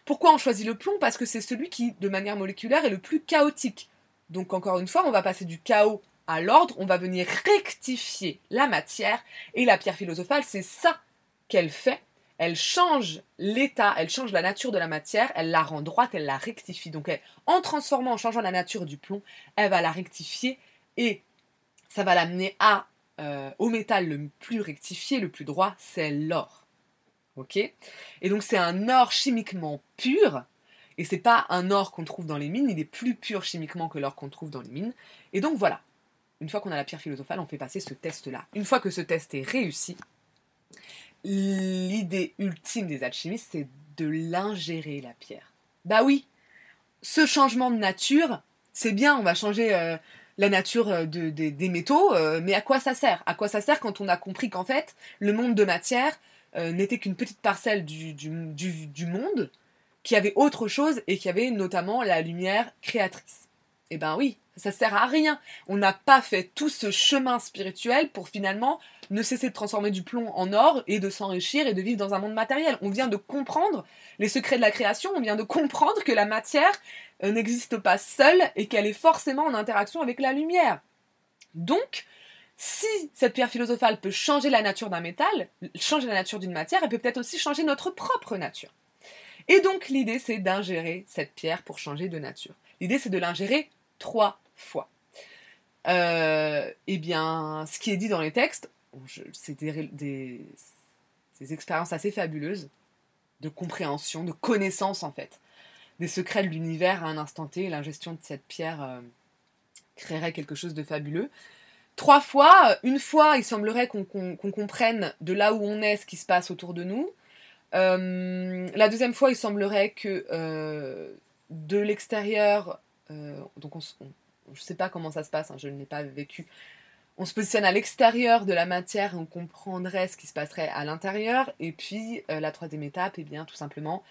Pourquoi on choisit le plomb? Parce que c'est celui qui, de manière moléculaire, est le plus chaotique. Donc encore une fois, on va passer du chaos à l'ordre, on va venir rectifier la matière, et la pierre philosophale, c'est ça qu'elle fait. Elle change l'état, elle change la nature de la matière, elle la rend droite, elle la rectifie. Donc en transformant, en changeant la nature du plomb, elle va la rectifier et ça va l'amener à euh, au métal le plus rectifié, le plus droit, c'est l'or. Ok? Et donc c'est un or chimiquement pur, et c'est pas un or qu'on trouve dans les mines, il est plus pur chimiquement que l'or qu'on trouve dans les mines. Et donc voilà, une fois qu'on a la pierre philosophale, on fait passer ce test-là. Une fois que ce test est réussi, l'idée ultime des alchimistes, c'est de l'ingérer, la pierre. Bah oui, ce changement de nature, c'est bien, on va changer euh, la nature euh, des métaux, euh, mais à quoi ça sert? À quoi ça sert quand on a compris qu'en fait, le monde de matière n'était qu'une petite parcelle du, du, monde, qui avait autre chose et qui avait notamment la lumière créatrice? Eh ben oui, ça sert à rien. On n'a pas fait tout ce chemin spirituel pour finalement ne cesser de transformer du plomb en or et de s'enrichir et de vivre dans un monde matériel. On vient de comprendre les secrets de la création, on vient de comprendre que la matière euh, n'existe pas seule et qu'elle est forcément en interaction avec la lumière. Donc, si cette pierre philosophale peut changer la nature d'un métal, changer la nature d'une matière, elle peut peut-être aussi changer notre propre nature. Et donc l'idée c'est d'ingérer cette pierre pour changer de nature. L'idée c'est de l'ingérer trois fois. Euh, eh bien, ce qui est dit dans les textes, c'est des, expériences assez fabuleuses de compréhension, de connaissance en fait, des secrets de l'univers à un instant T. L'ingestion de cette pierre euh, créerait quelque chose de fabuleux. Trois fois, une fois, il semblerait qu'on comprenne de là où on est ce qui se passe autour de nous. Euh, la deuxième fois, il semblerait que de l'extérieur, donc on, je ne sais pas comment ça se passe, hein, je ne l'ai pas vécu. On se positionne à l'extérieur de la matière et on comprendrait ce qui se passerait à l'intérieur. Et puis euh, la troisième étape, eh bien tout simplement,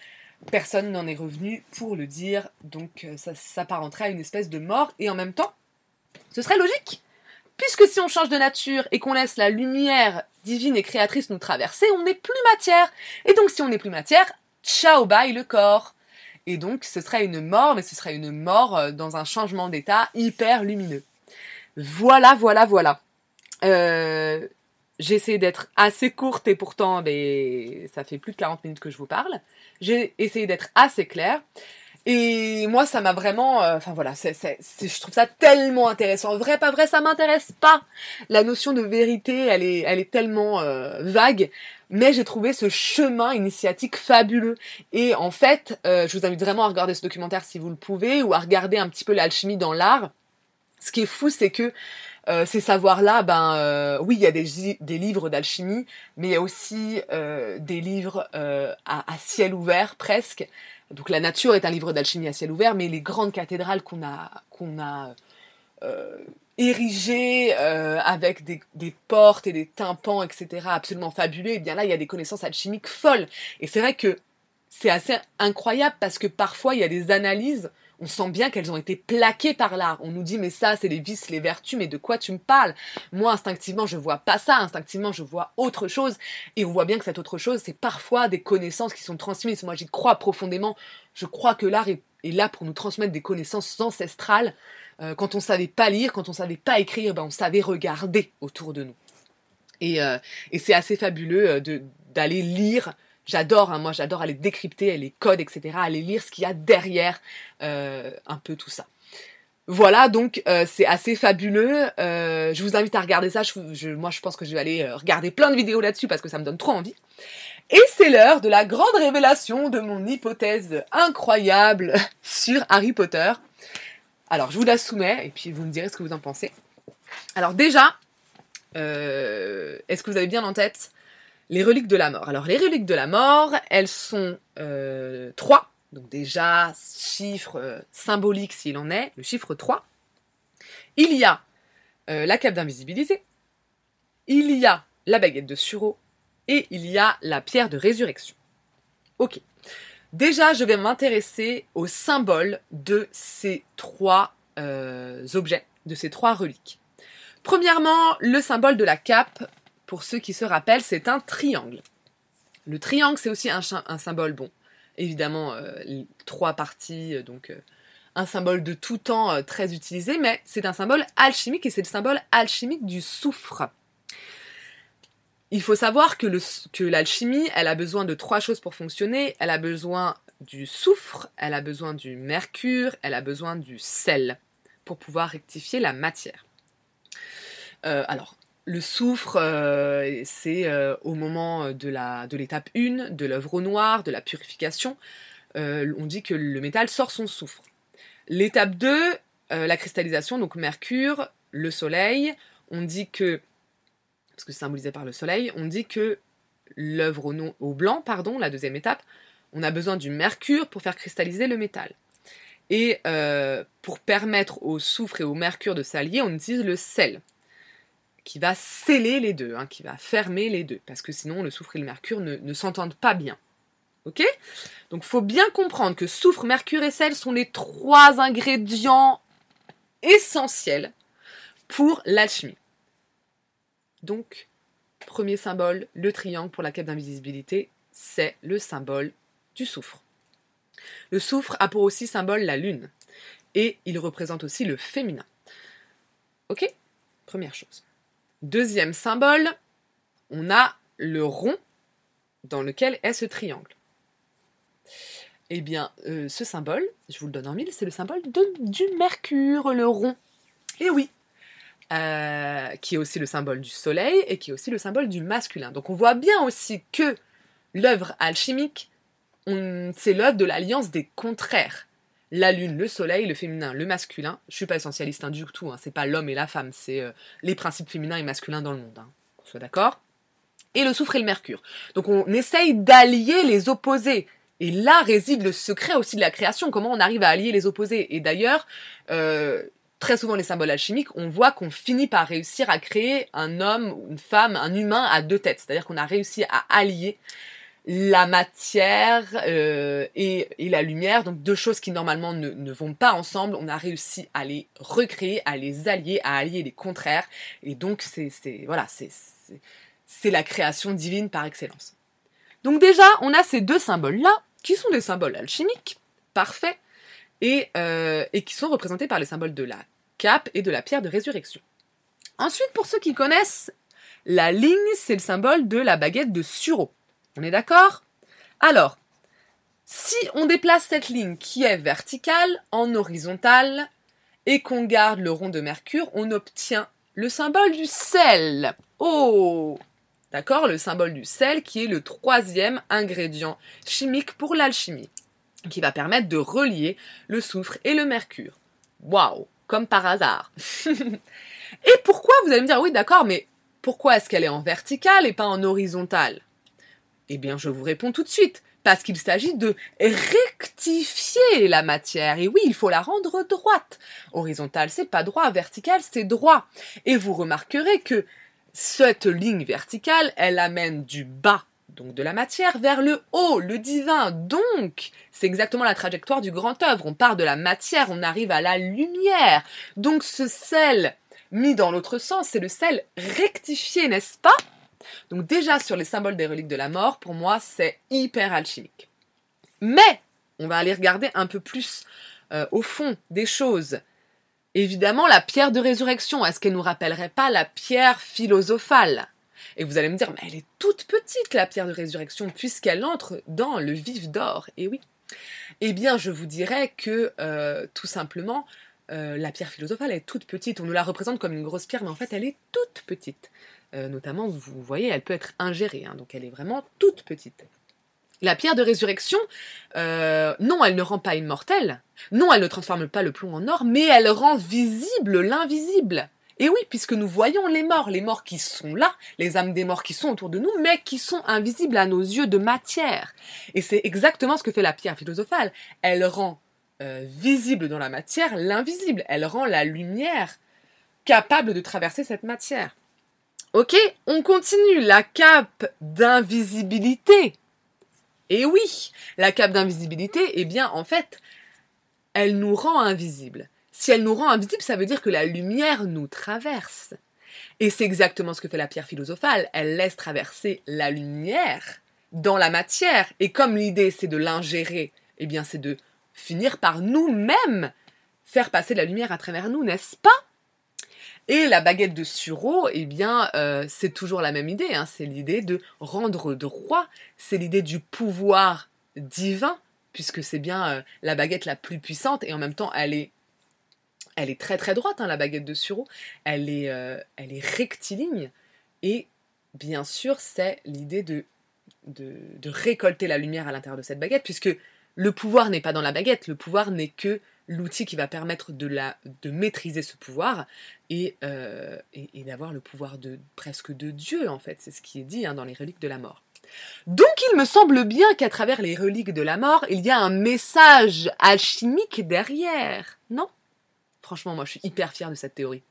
personne n'en est revenu pour le dire. Donc euh, ça s'apparenterait à une espèce de mort. Et en même temps, ce serait logique. Puisque si on change de nature et qu'on laisse la lumière divine et créatrice nous traverser, on n'est plus matière. Et donc si on n'est plus matière, ciao bye le corps. Et donc, ce serait une mort, mais ce serait une mort euh, dans un changement d'état hyper lumineux. Voilà, voilà, voilà. Euh, j'ai essayé d'être assez courte et pourtant, ben, ça fait plus de 40 minutes que je vous parle. J'ai essayé d'être assez claire. Et moi, ça m'a vraiment, euh, enfin voilà, c'est, je trouve ça tellement intéressant. Vrai, pas vrai, ça m'intéresse pas. La notion de vérité, elle est, elle est tellement euh, vague. Mais j'ai trouvé ce chemin initiatique fabuleux. Et en fait, euh, je vous invite vraiment à regarder ce documentaire si vous le pouvez, ou à regarder un petit peu l'alchimie dans l'art. Ce qui est fou, c'est que ces savoirs-là, ben oui, il y a des, des livres d'alchimie, mais il y a aussi des livres à, ciel ouvert presque, donc la nature est un livre d'alchimie à ciel ouvert, mais les grandes cathédrales qu'on a, qu'on a euh, érigées euh, avec des, portes et des tympans, etc., absolument fabuleux, et eh bien là, il y a des connaissances alchimiques folles. Et c'est vrai que c'est assez incroyable parce que parfois, il y a des analyses on sent bien qu'elles ont été plaquées par l'art. On nous dit mais ça c'est les vices, les vertus, mais de quoi tu me parles? Moi instinctivement je vois pas ça, instinctivement je vois autre chose et on voit bien que cette autre chose c'est parfois des connaissances qui sont transmises. Moi j'y crois profondément. Je crois que l'art est, là pour nous transmettre des connaissances ancestrales. Euh, quand on savait pas lire, quand on savait pas écrire, ben on savait regarder autour de nous. Et, euh, c'est assez fabuleux euh, d'aller lire J'adore, hein, moi j'adore aller décrypter les codes, etc., aller lire ce qu'il y a derrière euh, un peu tout ça. Voilà, donc euh, c'est assez fabuleux. Euh, je vous invite à regarder ça. Moi, je pense que je vais aller regarder plein de vidéos là-dessus parce que ça me donne trop envie. Et c'est l'heure de la grande révélation de mon hypothèse incroyable sur Harry Potter. Alors, je vous la soumets et puis vous me direz ce que vous en pensez. Alors déjà, est-ce que vous avez bien en tête les reliques de la mort. Alors les reliques de la mort, elles sont euh, trois. Donc déjà, chiffre euh, symbolique s'il en est, le chiffre 3. Il y a euh, la cape d'invisibilité. Il y a la baguette de sureau. Et il y a la pierre de résurrection. Ok. Déjà, je vais m'intéresser au symbole de ces trois objets, de ces trois reliques. Premièrement, le symbole de la cape, pour ceux qui se rappellent, c'est un triangle. Le triangle, c'est aussi un, symbole, bon, évidemment, euh, trois parties, euh, donc un symbole de tout temps très utilisé, mais c'est un symbole alchimique et c'est le symbole alchimique du soufre. Il faut savoir que, l'alchimie, elle a besoin de trois choses pour fonctionner. Elle a besoin du soufre, elle a besoin du mercure, elle a besoin du sel pour pouvoir rectifier la matière. Euh, alors, le soufre, euh, c'est euh, au moment de l'étape 1, de l'œuvre au noir, de la purification, on dit que le métal sort son soufre. L'étape 2, la cristallisation, donc mercure, le soleil, on dit que parce que c'est symbolisé par le soleil, on dit que l'œuvre au, blanc, pardon, la deuxième étape, on a besoin du mercure pour faire cristalliser le métal. Et euh, pour permettre au soufre et au mercure de s'allier, on utilise le sel, qui va sceller les deux, hein, qui va fermer les deux, parce que sinon le soufre et le mercure ne, s'entendent pas bien. Ok? Donc faut bien comprendre que soufre, mercure et sel sont les trois ingrédients essentiels pour l'alchimie. Donc, premier symbole, le triangle pour la quête d'invisibilité, c'est le symbole du soufre. Le soufre a pour aussi symbole la lune, et il représente aussi le féminin. Ok? Première chose. Deuxième symbole, on a le rond dans lequel est ce triangle. Eh bien, euh, ce symbole, je vous le donne en mille, c'est le symbole du mercure, le rond. Et oui, euh, qui est aussi le symbole du soleil et qui est aussi le symbole du masculin. Donc on voit bien aussi que l'œuvre alchimique, c'est l'œuvre de l'alliance des contraires. La lune, le soleil, le féminin, le masculin. Je suis pas essentialiste hein, du tout, hein. c'est pas l'homme et la femme, c'est euh, les principes féminins et masculins dans le monde. Hein. qu'on soit d'accord Et le soufre et le mercure. Donc on essaye d'allier les opposés. Et là réside le secret aussi de la création, comment on arrive à allier les opposés. Et d'ailleurs, euh, très souvent les symboles alchimiques, on voit qu'on finit par réussir à créer un homme, une femme, un humain à deux têtes. C'est-à-dire qu'on a réussi à allier la matière euh, et, la lumière, donc deux choses qui normalement ne, vont pas ensemble, on a réussi à les recréer, à les allier, à allier les contraires, et donc c'est voilà, c'est la création divine par excellence. Donc déjà, on a ces deux symboles-là, qui sont des symboles alchimiques, parfaits, et, euh, et qui sont représentés par les symboles de la cape et de la pierre de résurrection. Ensuite, pour ceux qui connaissent, la ligne, c'est le symbole de la baguette de Sureau. On est d'accord? Alors, si on déplace cette ligne qui est verticale en horizontale et qu'on garde le rond de Mercure, on obtient le symbole du sel. Oh D'accord? Le symbole du sel qui est le troisième ingrédient chimique pour l'alchimie, qui va permettre de relier le soufre et le mercure. Waouh comme par hasard. et pourquoi vous allez me dire, oui d'accord, mais pourquoi est-ce qu'elle est en verticale et pas en horizontale? Eh bien, je vous réponds tout de suite. Parce qu'il s'agit de rectifier la matière. Et oui, il faut la rendre droite. Horizontale, c'est pas droit. Verticale, c'est droit. Et vous remarquerez que cette ligne verticale, elle amène du bas donc de la matière, vers le haut, le divin. Donc, c'est exactement la trajectoire du grand œuvre. On part de la matière, on arrive à la lumière. Donc ce sel mis dans l'autre sens, c'est le sel rectifié, n'est-ce pas? Donc déjà sur les symboles des reliques de la mort, pour moi, c'est hyper alchimique. Mais, on va aller regarder un peu plus euh, au fond des choses. Évidemment, la pierre de résurrection, est-ce qu'elle nous rappellerait pas la pierre philosophale? Et vous allez me dire, mais elle est toute petite, la pierre de résurrection, puisqu'elle entre dans le vif d'or. Et oui. Eh bien, je vous dirais que, euh, tout simplement, euh, la pierre philosophale est toute petite. On nous la représente comme une grosse pierre, mais en fait, elle est toute petite. Euh, notamment, vous voyez, elle peut être ingérée, hein, donc elle est vraiment toute petite. La pierre de résurrection, non, elle ne rend pas immortelle, non, elle ne transforme pas le plomb en or, mais elle rend visible l'invisible. Et oui, puisque nous voyons les morts, les morts qui sont là, les âmes des morts qui sont autour de nous, mais qui sont invisibles à nos yeux de matière. Et c'est exactement ce que fait la pierre philosophale. Elle rend euh, visible dans la matière l'invisible. Elle rend la lumière capable de traverser cette matière. Ok, on continue. La cape d'invisibilité. Et oui, la cape d'invisibilité, eh bien, en fait, elle nous rend invisibles. Si elle nous rend invisibles, ça veut dire que la lumière nous traverse. Et c'est exactement ce que fait la pierre philosophale. Elle laisse traverser la lumière dans la matière. Et comme l'idée c'est de l'ingérer, eh bien c'est de finir par nous-mêmes faire passer la lumière à travers nous, n'est-ce pas? Et la baguette de sureau, eh bien, euh, c'est toujours la même idée. Hein. C'est l'idée de rendre droit. C'est l'idée du pouvoir divin, puisque c'est bien euh, la baguette la plus puissante et en même temps, elle est, elle est très très droite, hein, la baguette de sureau. Elle est, euh, elle est rectiligne. Et bien sûr, c'est l'idée de, de, de récolter la lumière à l'intérieur de cette baguette, puisque le pouvoir n'est pas dans la baguette. Le pouvoir n'est que l'outil qui va permettre de, la, de maîtriser ce pouvoir et, euh, et, d'avoir le pouvoir de presque de Dieu en fait. C'est ce qui est dit hein, dans les reliques de la mort. Donc il me semble bien qu'à travers les reliques de la mort, il y a un message alchimique derrière, non? Franchement, moi je suis hyper fière de cette théorie.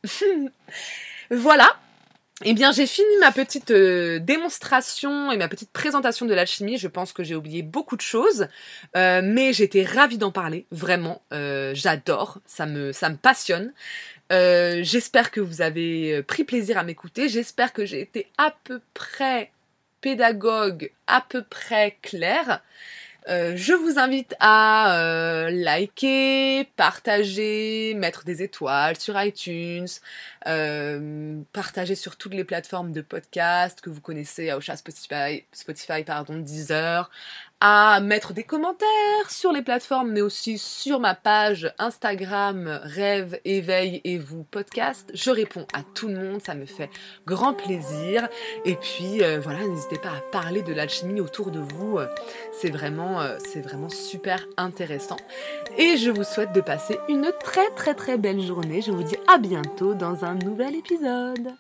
voilà, eh bien, j'ai fini ma petite euh, démonstration et ma petite présentation de l'alchimie. Je pense que j'ai oublié beaucoup de choses, euh, mais j'étais ravie d'en parler. Vraiment, euh, j'adore. Ça me, ça me passionne. J'espère que vous avez pris plaisir à m'écouter. J'espère que j'ai été à peu près pédagogue, à peu près claire. Euh, je vous invite à euh, liker, partager, mettre des étoiles sur iTunes, euh, partager sur toutes les plateformes de podcast que vous connaissez, Aosha, Spotify, Spotify pardon, Deezer, à mettre des commentaires sur les plateformes, mais aussi sur ma page Instagram Rêve, Éveil et vous podcast. Je réponds à tout le monde, ça me fait grand plaisir. Et puis euh, voilà, n'hésitez pas à parler de l'alchimie autour de vous. C'est vraiment, euh, c'est vraiment super intéressant. Et je vous souhaite de passer une très très très belle journée. Je vous dis à bientôt dans un nouvel épisode.